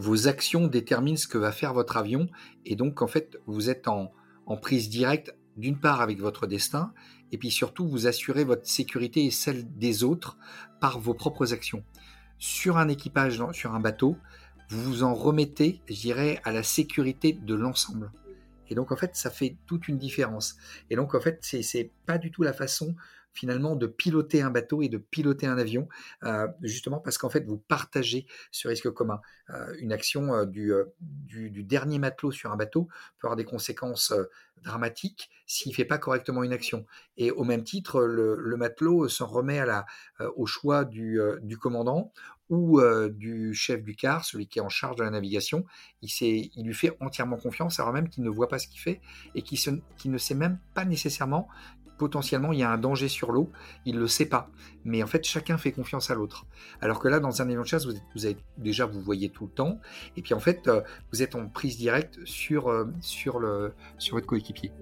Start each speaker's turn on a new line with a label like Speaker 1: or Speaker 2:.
Speaker 1: vos actions déterminent ce que va faire votre avion. Et donc, en fait, vous êtes en, prise directe, d'une part, avec votre destin, et puis surtout, vous assurez votre sécurité et celle des autres par vos propres actions. Sur un équipage, sur un bateau, vous vous en remettez, je dirais, à la sécurité de l'ensemble. Et donc, en fait, ça fait toute une différence. Et donc, en fait, c'est pas du tout la façon finalement de piloter un bateau et de piloter un avion, euh, justement parce qu'en fait vous partagez ce risque commun. Euh, une action euh, du, dernier matelot sur un bateau peut avoir des conséquences dramatiques s'il ne fait pas correctement une action. Et au même titre, le, matelot s'en remet au choix du, commandant ou du chef du car, celui qui est en charge de la navigation, il lui fait entièrement confiance, alors même qu'il ne voit pas ce qu'il fait et qu'il ne sait même pas nécessairement potentiellement il y a un danger sur l'eau, il ne le sait pas. Mais en fait, chacun fait confiance à l'autre. Alors que là, dans un avion de chasse, vous, vous avez, déjà, vous voyez tout le temps. Et puis en fait, euh, vous êtes en prise directe sur, euh, le, sur votre coéquipier.